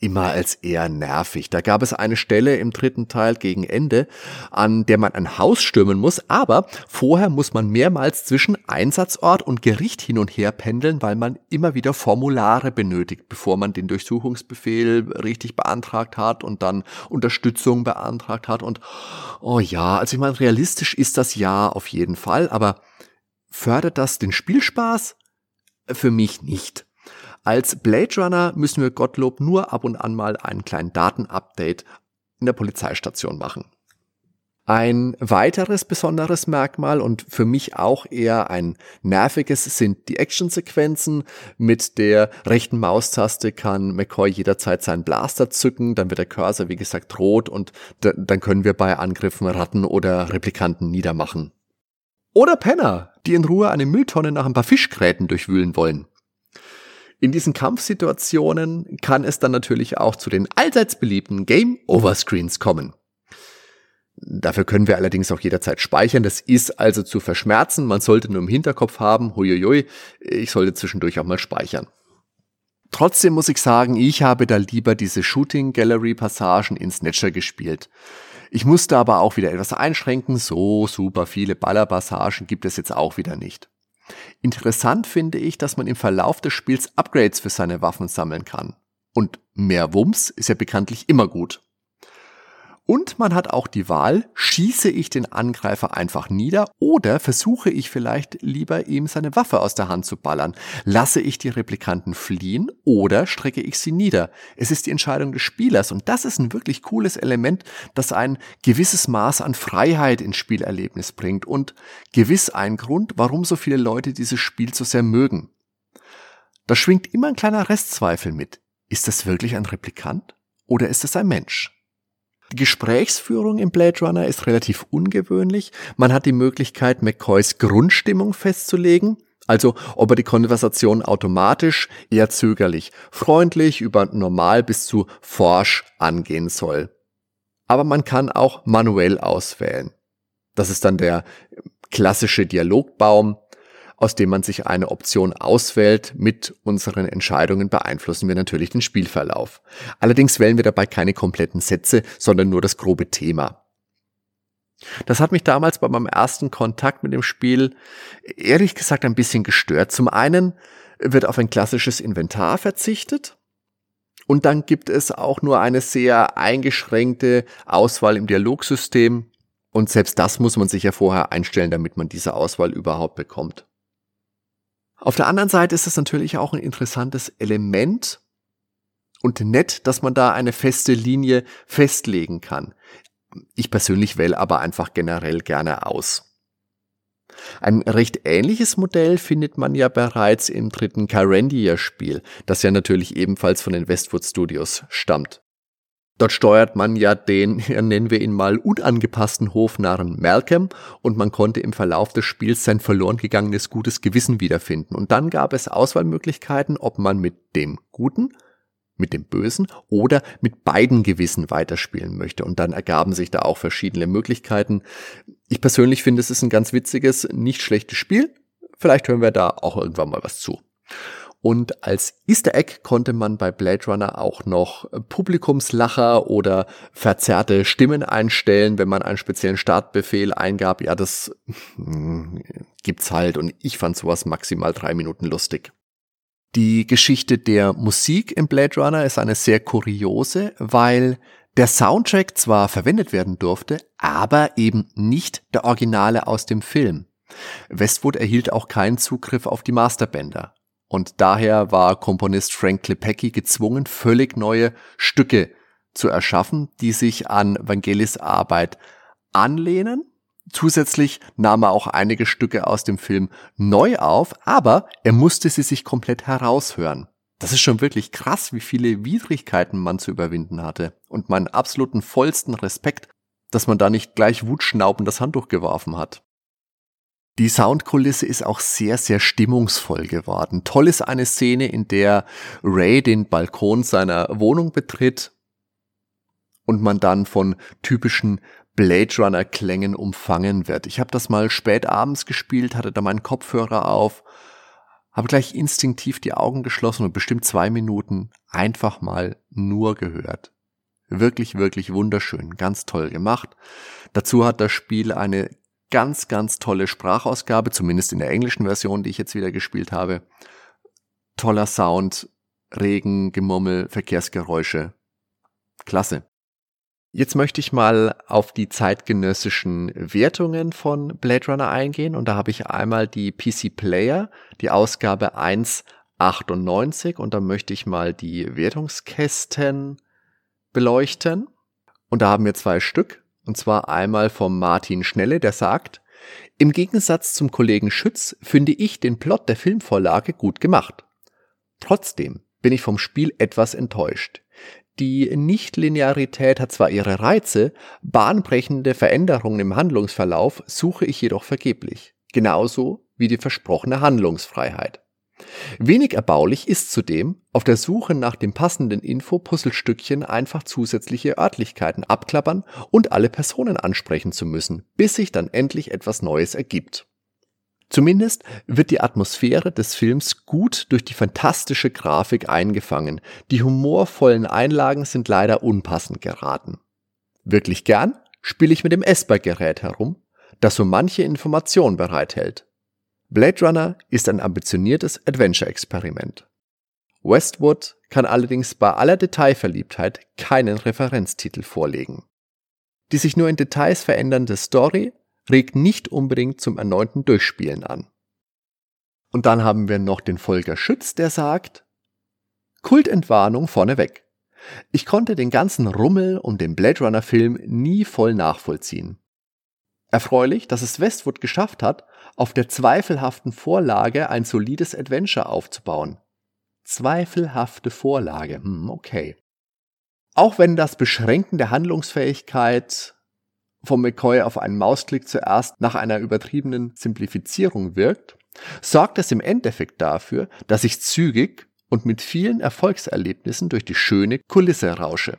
immer als eher nervig. Da gab es eine Stelle im dritten Teil gegen Ende, an der man ein Haus stürmen muss, aber vorher muss man mehrmals zwischen Einsatzort und Gericht hin und her pendeln, weil man immer wieder Formulare benötigt, bevor man den Durchsuchungsbefehl richtig beantragt hat und dann Unterstützung beantragt hat und oh ja, also ich meine, realistisch ist das ja auf jeden Fall, aber fördert das den Spielspaß? Für mich nicht. Als Blade Runner müssen wir Gottlob nur ab und an mal einen kleinen Datenupdate in der Polizeistation machen. Ein weiteres besonderes Merkmal und für mich auch eher ein nerviges sind die Actionsequenzen. Mit der rechten Maustaste kann McCoy jederzeit seinen Blaster zücken, dann wird der Cursor wie gesagt rot und dann können wir bei Angriffen Ratten oder Replikanten niedermachen. Oder Penner, die in Ruhe eine Mülltonne nach ein paar Fischgräten durchwühlen wollen. In diesen Kampfsituationen kann es dann natürlich auch zu den allseits beliebten Game Over Screens kommen. Dafür können wir allerdings auch jederzeit speichern. Das ist also zu verschmerzen. Man sollte nur im Hinterkopf haben, huiuiui, ich sollte zwischendurch auch mal speichern. Trotzdem muss ich sagen, ich habe da lieber diese Shooting Gallery Passagen in Snatcher gespielt. Ich musste aber auch wieder etwas einschränken. So super viele Ballerpassagen gibt es jetzt auch wieder nicht. Interessant finde ich, dass man im Verlauf des Spiels Upgrades für seine Waffen sammeln kann. Und mehr Wumms ist ja bekanntlich immer gut. Und man hat auch die Wahl, schieße ich den Angreifer einfach nieder oder versuche ich vielleicht lieber ihm seine Waffe aus der Hand zu ballern. Lasse ich die Replikanten fliehen oder strecke ich sie nieder. Es ist die Entscheidung des Spielers und das ist ein wirklich cooles Element, das ein gewisses Maß an Freiheit ins Spielerlebnis bringt und gewiss ein Grund, warum so viele Leute dieses Spiel so sehr mögen. Da schwingt immer ein kleiner Restzweifel mit. Ist das wirklich ein Replikant oder ist es ein Mensch? Die Gesprächsführung im Blade Runner ist relativ ungewöhnlich. Man hat die Möglichkeit, McCoys Grundstimmung festzulegen. Also ob er die Konversation automatisch, eher zögerlich, freundlich über normal bis zu forsch angehen soll. Aber man kann auch manuell auswählen. Das ist dann der klassische Dialogbaum, aus dem man sich eine Option auswählt. Mit unseren Entscheidungen beeinflussen wir natürlich den Spielverlauf. Allerdings wählen wir dabei keine kompletten Sätze, sondern nur das grobe Thema. Das hat mich damals bei meinem ersten Kontakt mit dem Spiel ehrlich gesagt ein bisschen gestört. Zum einen wird auf ein klassisches Inventar verzichtet. Und dann gibt es auch nur eine sehr eingeschränkte Auswahl im Dialogsystem. Und selbst das muss man sich ja vorher einstellen, damit man diese Auswahl überhaupt bekommt. Auf der anderen Seite ist es natürlich auch ein interessantes Element und nett, dass man da eine feste Linie festlegen kann. Ich persönlich wähle aber einfach generell gerne aus. Ein recht ähnliches Modell findet man ja bereits im dritten Carandia-Spiel, das ja natürlich ebenfalls von den Westwood Studios stammt. Dort steuert man ja den, [LAUGHS] nennen wir ihn mal, unangepassten Hofnarren Malcolm und man konnte im Verlauf des Spiels sein verloren gegangenes gutes Gewissen wiederfinden. Und dann gab es Auswahlmöglichkeiten, ob man mit dem Guten, mit dem Bösen oder mit beiden Gewissen weiterspielen möchte. Und dann ergaben sich da auch verschiedene Möglichkeiten. Ich persönlich finde, es ist ein ganz witziges, nicht schlechtes Spiel. Vielleicht hören wir da auch irgendwann mal was zu. Und als Easter Egg konnte man bei Blade Runner auch noch Publikumslacher oder verzerrte Stimmen einstellen, wenn man einen speziellen Startbefehl eingab. Ja, das hm, gibt's halt und ich fand sowas maximal drei Minuten lustig. Die Geschichte der Musik im Blade Runner ist eine sehr kuriose, weil der Soundtrack zwar verwendet werden durfte, aber eben nicht der Originale aus dem Film. Westwood erhielt auch keinen Zugriff auf die Masterbänder. Und daher war Komponist Frank Klepecki gezwungen, völlig neue Stücke zu erschaffen, die sich an Vangelis Arbeit anlehnen. Zusätzlich nahm er auch einige Stücke aus dem Film neu auf, aber er musste sie sich komplett heraushören. Das ist schon wirklich krass, wie viele Widrigkeiten man zu überwinden hatte. Und meinen absoluten vollsten Respekt, dass man da nicht gleich wutschnaubend das Handtuch geworfen hat. Die Soundkulisse ist auch sehr, sehr stimmungsvoll geworden. Toll ist eine Szene, in der Ray den Balkon seiner Wohnung betritt und man dann von typischen Blade Runner Klängen umfangen wird. Ich habe das mal spät abends gespielt, hatte da meinen Kopfhörer auf, habe gleich instinktiv die Augen geschlossen und bestimmt zwei Minuten einfach mal nur gehört. Wirklich, wirklich wunderschön, ganz toll gemacht. Dazu hat das Spiel eine ganz, ganz tolle Sprachausgabe, zumindest in der englischen Version, die ich jetzt wieder gespielt habe. Toller Sound, Regen, Gemummel, Verkehrsgeräusche. Klasse. Jetzt möchte ich mal auf die zeitgenössischen Wertungen von Blade Runner eingehen und da habe ich einmal die PC Player, die Ausgabe 1.98 und da möchte ich mal die Wertungskästen beleuchten. Und da haben wir zwei Stück. Und zwar einmal vom Martin Schnelle, der sagt, im Gegensatz zum Kollegen Schütz finde ich den Plot der Filmvorlage gut gemacht. Trotzdem bin ich vom Spiel etwas enttäuscht. Die Nichtlinearität hat zwar ihre Reize, bahnbrechende Veränderungen im Handlungsverlauf suche ich jedoch vergeblich. Genauso wie die versprochene Handlungsfreiheit. Wenig erbaulich ist zudem, auf der Suche nach dem passenden Info-Puzzlestückchen einfach zusätzliche Örtlichkeiten abklappern und alle Personen ansprechen zu müssen, bis sich dann endlich etwas Neues ergibt. Zumindest wird die Atmosphäre des Films gut durch die fantastische Grafik eingefangen, die humorvollen Einlagen sind leider unpassend geraten. Wirklich gern spiele ich mit dem Esper-Gerät herum, das so manche Information bereithält. Blade Runner ist ein ambitioniertes Adventure-Experiment. Westwood kann allerdings bei aller Detailverliebtheit keinen Referenztitel vorlegen. Die sich nur in Details verändernde Story regt nicht unbedingt zum erneuten Durchspielen an. Und dann haben wir noch den Volker Schütz, der sagt, Kultentwarnung vorneweg. Ich konnte den ganzen Rummel um den Blade Runner Film nie voll nachvollziehen. Erfreulich, dass es Westwood geschafft hat, auf der zweifelhaften Vorlage ein solides Adventure aufzubauen. Zweifelhafte Vorlage, hm, okay. Auch wenn das Beschränken der Handlungsfähigkeit von McCoy auf einen Mausklick zuerst nach einer übertriebenen Simplifizierung wirkt, sorgt es im Endeffekt dafür, dass ich zügig und mit vielen Erfolgserlebnissen durch die schöne Kulisse rausche.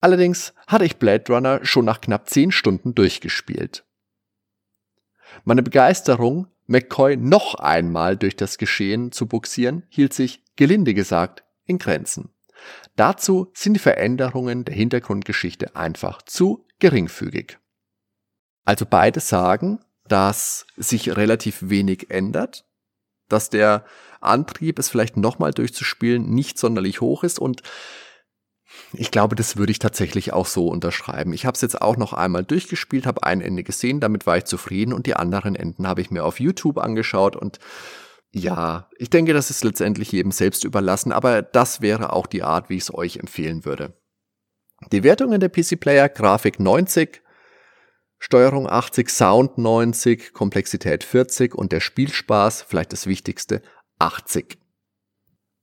Allerdings hatte ich Blade Runner schon nach knapp zehn Stunden durchgespielt. Meine Begeisterung, McCoy noch einmal durch das Geschehen zu buxieren, hielt sich, gelinde gesagt, in Grenzen. Dazu sind die Veränderungen der Hintergrundgeschichte einfach zu geringfügig. Also beide sagen, dass sich relativ wenig ändert, dass der Antrieb, es vielleicht nochmal durchzuspielen, nicht sonderlich hoch ist und ich glaube, das würde ich tatsächlich auch so unterschreiben. Ich habe es jetzt auch noch einmal durchgespielt, habe ein Ende gesehen, damit war ich zufrieden und die anderen Enden habe ich mir auf YouTube angeschaut und ja, ich denke, das ist letztendlich jedem selbst überlassen, aber das wäre auch die Art, wie ich es euch empfehlen würde. Die Wertungen der PC Player, Grafik 90, Steuerung 80, Sound 90, Komplexität 40 und der Spielspaß, vielleicht das Wichtigste, 80.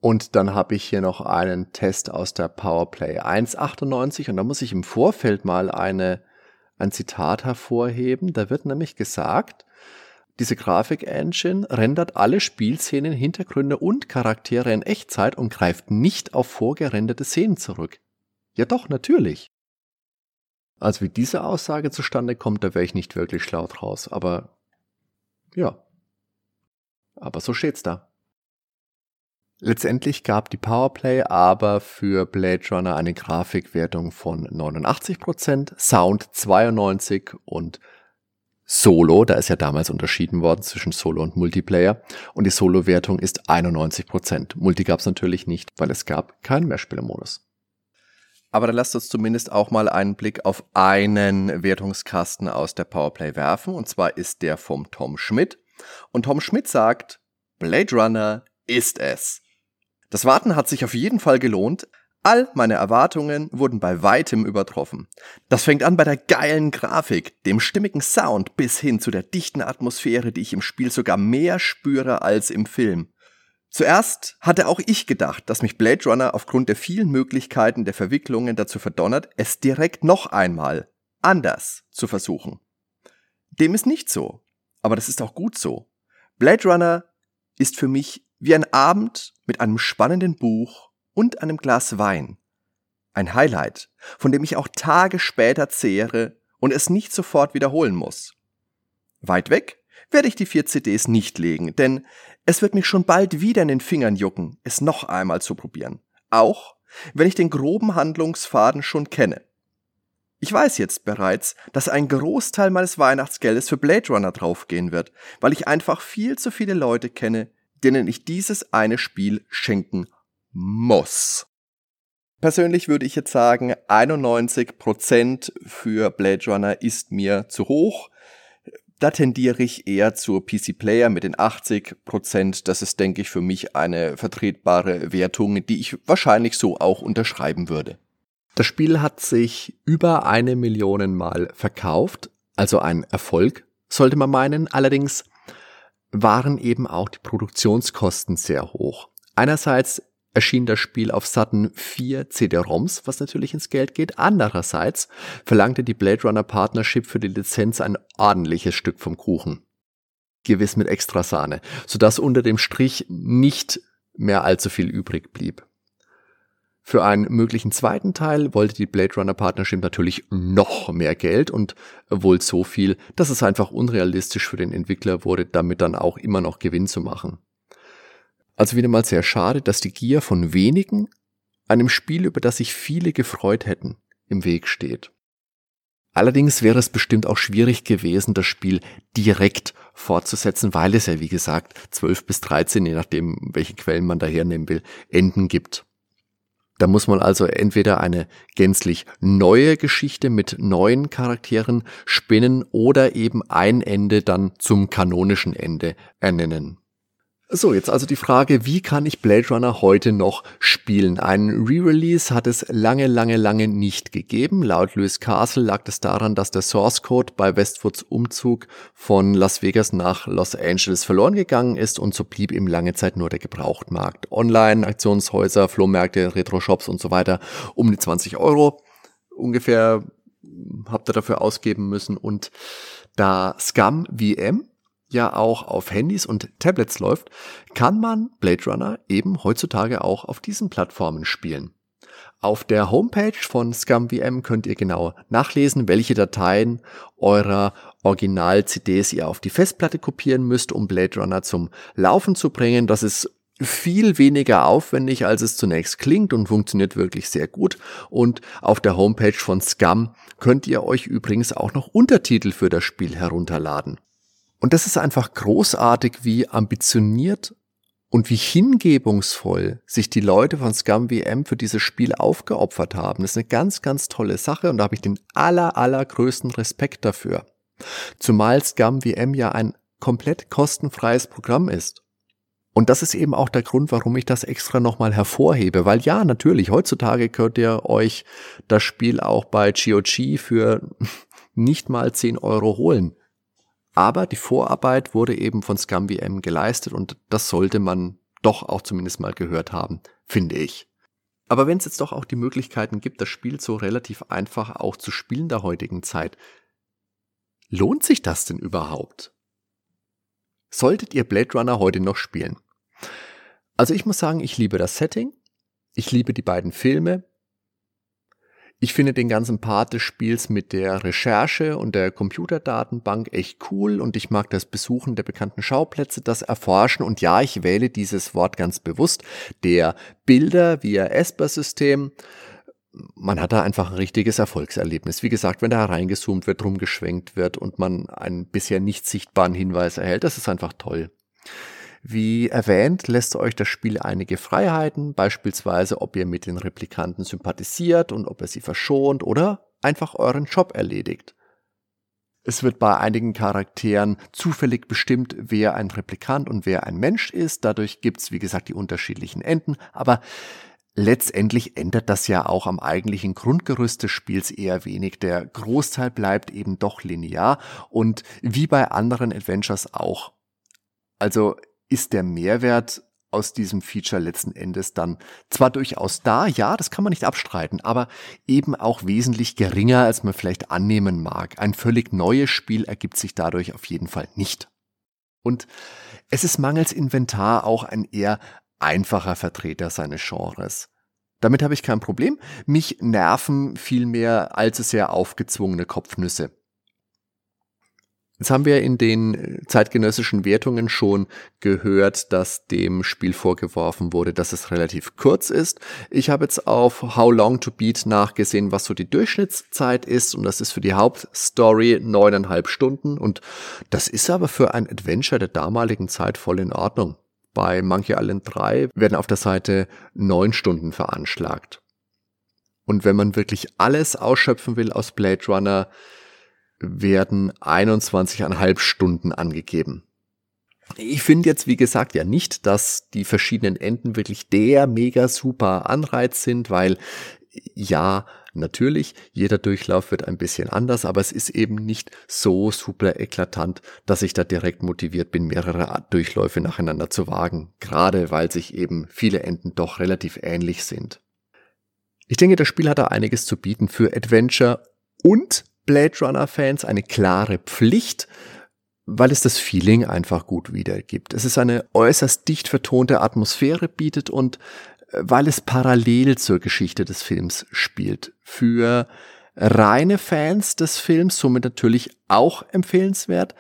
Und dann habe ich hier noch einen Test aus der Powerplay 198 und da muss ich im Vorfeld mal eine, ein Zitat hervorheben. Da wird nämlich gesagt, diese Grafik-Engine rendert alle Spielszenen, Hintergründe und Charaktere in Echtzeit und greift nicht auf vorgerenderte Szenen zurück. Ja doch, natürlich. Also wie diese Aussage zustande kommt, da wäre ich nicht wirklich schlau draus, aber ja. Aber so steht's da. Letztendlich gab die Powerplay aber für Blade Runner eine Grafikwertung von 89%, Sound 92% und Solo, da ist ja damals unterschieden worden zwischen Solo und Multiplayer und die Solo-Wertung ist 91%. Multi gab es natürlich nicht, weil es gab keinen Mehrspielermodus. Aber dann lasst uns zumindest auch mal einen Blick auf einen Wertungskasten aus der Powerplay werfen und zwar ist der vom Tom Schmidt und Tom Schmidt sagt, Blade Runner ist es. Das Warten hat sich auf jeden Fall gelohnt. All meine Erwartungen wurden bei weitem übertroffen. Das fängt an bei der geilen Grafik, dem stimmigen Sound bis hin zu der dichten Atmosphäre, die ich im Spiel sogar mehr spüre als im Film. Zuerst hatte auch ich gedacht, dass mich Blade Runner aufgrund der vielen Möglichkeiten der Verwicklungen dazu verdonnert, es direkt noch einmal anders zu versuchen. Dem ist nicht so, aber das ist auch gut so. Blade Runner ist für mich wie ein Abend mit einem spannenden Buch und einem Glas Wein. Ein Highlight, von dem ich auch Tage später zehre und es nicht sofort wiederholen muss. Weit weg werde ich die vier CDs nicht legen, denn es wird mich schon bald wieder in den Fingern jucken, es noch einmal zu probieren. Auch wenn ich den groben Handlungsfaden schon kenne. Ich weiß jetzt bereits, dass ein Großteil meines Weihnachtsgeldes für Blade Runner draufgehen wird, weil ich einfach viel zu viele Leute kenne, denen ich dieses eine Spiel schenken muss. Persönlich würde ich jetzt sagen, 91% für Blade Runner ist mir zu hoch. Da tendiere ich eher zur PC Player mit den 80%. Das ist, denke ich, für mich eine vertretbare Wertung, die ich wahrscheinlich so auch unterschreiben würde. Das Spiel hat sich über eine Million Mal verkauft, also ein Erfolg, sollte man meinen. Allerdings waren eben auch die Produktionskosten sehr hoch. Einerseits erschien das Spiel auf satten vier CD-ROMs, was natürlich ins Geld geht. Andererseits verlangte die Blade Runner Partnership für die Lizenz ein ordentliches Stück vom Kuchen. Gewiss mit extra Sahne, sodass unter dem Strich nicht mehr allzu viel übrig blieb. Für einen möglichen zweiten Teil wollte die Blade Runner Partnership natürlich noch mehr Geld und wohl so viel, dass es einfach unrealistisch für den Entwickler wurde, damit dann auch immer noch Gewinn zu machen. Also wieder mal sehr schade, dass die Gier von wenigen einem Spiel, über das sich viele gefreut hätten, im Weg steht. Allerdings wäre es bestimmt auch schwierig gewesen, das Spiel direkt fortzusetzen, weil es ja, wie gesagt, 12 bis 13, je nachdem, welche Quellen man da hernehmen will, Enden gibt. Da muss man also entweder eine gänzlich neue Geschichte mit neuen Charakteren spinnen oder eben ein Ende dann zum kanonischen Ende ernennen. So, jetzt also die Frage, wie kann ich Blade Runner heute noch spielen? Ein Re-Release hat es lange, lange, lange nicht gegeben. Laut Lewis Castle lag es daran, dass der Source Code bei Westwoods Umzug von Las Vegas nach Los Angeles verloren gegangen ist und so blieb ihm lange Zeit nur der Gebrauchtmarkt. Online, Aktionshäuser, Flohmärkte, Retro-Shops und so weiter um die 20 Euro ungefähr habt ihr dafür ausgeben müssen und da Scum VM ja auch auf Handys und Tablets läuft, kann man Blade Runner eben heutzutage auch auf diesen Plattformen spielen. Auf der Homepage von ScumVM könnt ihr genau nachlesen, welche Dateien eurer Original-CDs ihr auf die Festplatte kopieren müsst, um Blade Runner zum Laufen zu bringen. Das ist viel weniger aufwendig, als es zunächst klingt und funktioniert wirklich sehr gut. Und auf der Homepage von Scum könnt ihr euch übrigens auch noch Untertitel für das Spiel herunterladen. Und das ist einfach großartig, wie ambitioniert und wie hingebungsvoll sich die Leute von Scum VM für dieses Spiel aufgeopfert haben. Das ist eine ganz, ganz tolle Sache und da habe ich den aller, allergrößten Respekt dafür. Zumal Scum VM ja ein komplett kostenfreies Programm ist. Und das ist eben auch der Grund, warum ich das extra nochmal hervorhebe, weil ja, natürlich, heutzutage könnt ihr euch das Spiel auch bei GOG für [LAUGHS] nicht mal 10 Euro holen. Aber die Vorarbeit wurde eben von ScumVM geleistet und das sollte man doch auch zumindest mal gehört haben, finde ich. Aber wenn es jetzt doch auch die Möglichkeiten gibt, das Spiel so relativ einfach auch zu spielen der heutigen Zeit, lohnt sich das denn überhaupt? Solltet ihr Blade Runner heute noch spielen? Also ich muss sagen, ich liebe das Setting, ich liebe die beiden Filme, ich finde den ganzen Part des Spiels mit der Recherche und der Computerdatenbank echt cool und ich mag das Besuchen der bekannten Schauplätze, das Erforschen und ja, ich wähle dieses Wort ganz bewusst, der Bilder via Esper-System. Man hat da einfach ein richtiges Erfolgserlebnis. Wie gesagt, wenn da reingezoomt wird, rumgeschwenkt wird und man einen bisher nicht sichtbaren Hinweis erhält, das ist einfach toll. Wie erwähnt, lässt euch das Spiel einige Freiheiten, beispielsweise ob ihr mit den Replikanten sympathisiert und ob ihr sie verschont oder einfach euren Job erledigt. Es wird bei einigen Charakteren zufällig bestimmt, wer ein Replikant und wer ein Mensch ist. Dadurch gibt's, wie gesagt, die unterschiedlichen Enden. Aber letztendlich ändert das ja auch am eigentlichen Grundgerüst des Spiels eher wenig. Der Großteil bleibt eben doch linear und wie bei anderen Adventures auch. Also ist der Mehrwert aus diesem Feature letzten Endes dann zwar durchaus da, ja, das kann man nicht abstreiten, aber eben auch wesentlich geringer, als man vielleicht annehmen mag. Ein völlig neues Spiel ergibt sich dadurch auf jeden Fall nicht. Und es ist mangels Inventar auch ein eher einfacher Vertreter seines Genres. Damit habe ich kein Problem. Mich nerven vielmehr allzu sehr aufgezwungene Kopfnüsse. Jetzt haben wir in den äh, zeitgenössischen Wertungen schon gehört, dass dem Spiel vorgeworfen wurde, dass es relativ kurz ist. Ich habe jetzt auf How Long to Beat nachgesehen, was so die Durchschnittszeit ist und das ist für die Hauptstory neuneinhalb Stunden und das ist aber für ein Adventure der damaligen Zeit voll in Ordnung. Bei Monkey Island 3 werden auf der Seite neun Stunden veranschlagt. Und wenn man wirklich alles ausschöpfen will aus Blade Runner, werden 21,5 Stunden angegeben. Ich finde jetzt, wie gesagt, ja nicht, dass die verschiedenen Enden wirklich der mega super Anreiz sind, weil ja, natürlich, jeder Durchlauf wird ein bisschen anders, aber es ist eben nicht so super eklatant, dass ich da direkt motiviert bin, mehrere Durchläufe nacheinander zu wagen, gerade weil sich eben viele Enden doch relativ ähnlich sind. Ich denke, das Spiel hat da einiges zu bieten für Adventure und Blade Runner-Fans eine klare Pflicht, weil es das Feeling einfach gut wiedergibt. Es ist eine äußerst dicht vertonte Atmosphäre bietet und äh, weil es parallel zur Geschichte des Films spielt. Für reine Fans des Films somit natürlich auch empfehlenswert.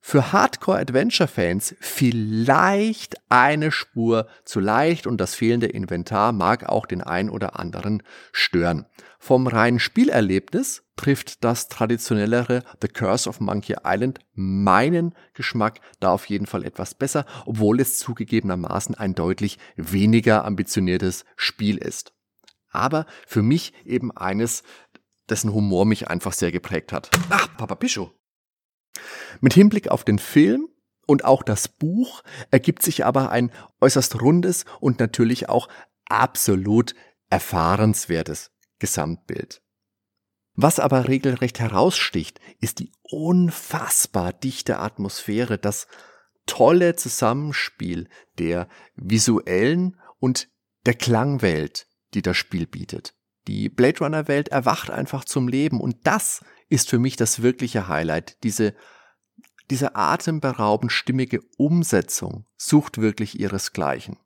Für Hardcore-Adventure-Fans vielleicht eine Spur zu leicht und das fehlende Inventar mag auch den ein oder anderen stören. Vom reinen Spielerlebnis trifft das traditionellere The Curse of Monkey Island meinen Geschmack da auf jeden Fall etwas besser, obwohl es zugegebenermaßen ein deutlich weniger ambitioniertes Spiel ist. Aber für mich eben eines, dessen Humor mich einfach sehr geprägt hat. Ach, Papa Pischo. Mit Hinblick auf den Film Und auch das Buch ergibt sich aber ein äußerst rundes und natürlich auch absolut erfahrenswertes Gesamtbild. Was aber regelrecht heraussticht, ist die unfassbar dichte Atmosphäre, das tolle Zusammenspiel der visuellen und der Klangwelt, die das Spiel bietet. Die Blade Runner Welt erwacht einfach zum Leben und das ist für mich das wirkliche Highlight. Diese, diese atemberaubend stimmige Umsetzung sucht wirklich ihresgleichen.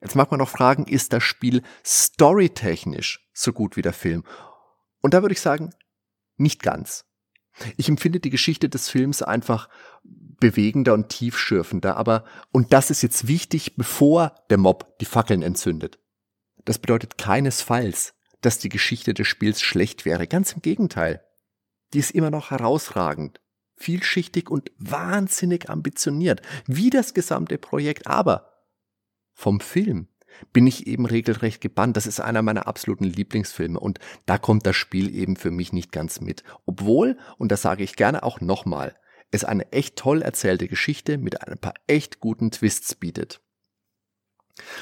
Jetzt mag man noch fragen, ist das Spiel storytechnisch so gut wie der Film? Und da würde ich sagen, nicht ganz. Ich empfinde die Geschichte des Films einfach bewegender und tiefschürfender, aber, und das ist jetzt wichtig, bevor der Mob die Fackeln entzündet. Das bedeutet keinesfalls, dass die Geschichte des Spiels schlecht wäre. Ganz im Gegenteil. Die ist immer noch herausragend, vielschichtig und wahnsinnig ambitioniert, wie das gesamte Projekt. Aber vom Film bin ich eben regelrecht gebannt. Das ist einer meiner absoluten Lieblingsfilme und da kommt das Spiel eben für mich nicht ganz mit. Obwohl, und das sage ich gerne auch nochmal, es eine echt toll erzählte Geschichte mit ein paar echt guten Twists bietet.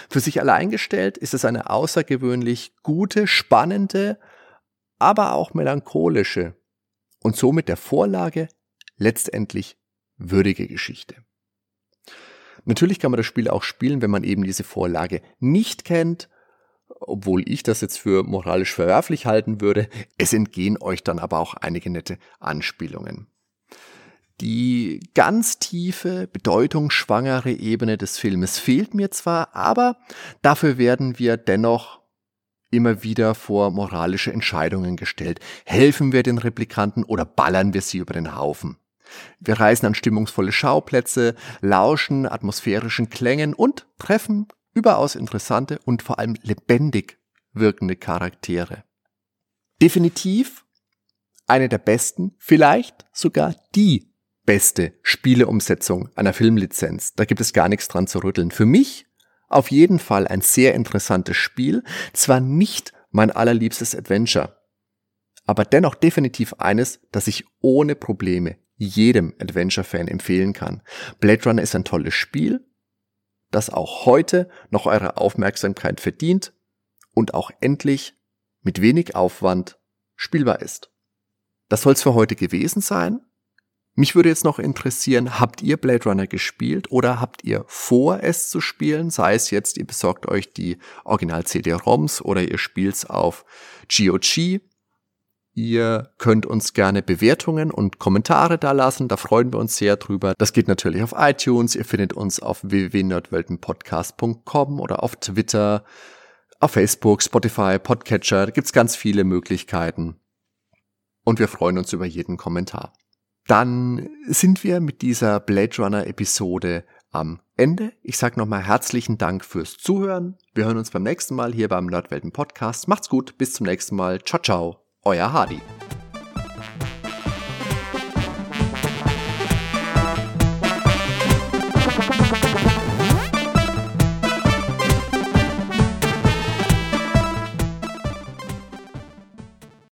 Für sich allein gestellt ist es eine außergewöhnlich gute, spannende, aber auch melancholische und somit der Vorlage letztendlich würdige Geschichte. Natürlich kann man das Spiel auch spielen, wenn man eben diese Vorlage nicht kennt, obwohl ich das jetzt für moralisch verwerflich halten würde. Es entgehen euch dann aber auch einige nette Anspielungen. Die ganz tiefe, bedeutungsschwangere Ebene des Filmes fehlt mir zwar, aber dafür werden wir dennoch immer wieder vor moralische Entscheidungen gestellt. Helfen wir den Replikanten oder ballern wir sie über den Haufen? Wir reisen an stimmungsvolle Schauplätze, lauschen atmosphärischen Klängen und treffen überaus interessante und vor allem lebendig wirkende Charaktere. Definitiv eine der besten, vielleicht sogar die beste Spieleumsetzung einer Filmlizenz. Da gibt es gar nichts dran zu rütteln. Für mich auf jeden Fall ein sehr interessantes Spiel, zwar nicht mein allerliebstes Adventure, aber dennoch definitiv eines, das ich ohne Probleme jedem Adventure-Fan empfehlen kann. Blade Runner ist ein tolles Spiel, das auch heute noch eure Aufmerksamkeit verdient und auch endlich mit wenig Aufwand spielbar ist. Das soll es für heute gewesen sein. Mich würde jetzt noch interessieren, habt ihr Blade Runner gespielt oder habt ihr vor, es zu spielen? Sei es jetzt, ihr besorgt euch die Original-CD-ROMs oder ihr spielt's auf GOG Ihr könnt uns gerne Bewertungen und Kommentare da lassen, da freuen wir uns sehr drüber. Das geht natürlich auf iTunes, ihr findet uns auf www.nerdweltenpodcast.com oder auf Twitter, auf Facebook, Spotify, Podcatcher, da gibt's ganz viele Möglichkeiten. Und wir freuen uns über jeden Kommentar. Dann sind wir mit dieser Blade Runner Episode am Ende. Ich sage nochmal herzlichen Dank fürs Zuhören. Wir hören uns beim nächsten Mal hier beim Nerdwelten Podcast. Macht's gut, bis zum nächsten Mal. Ciao, ciao euer Hardy.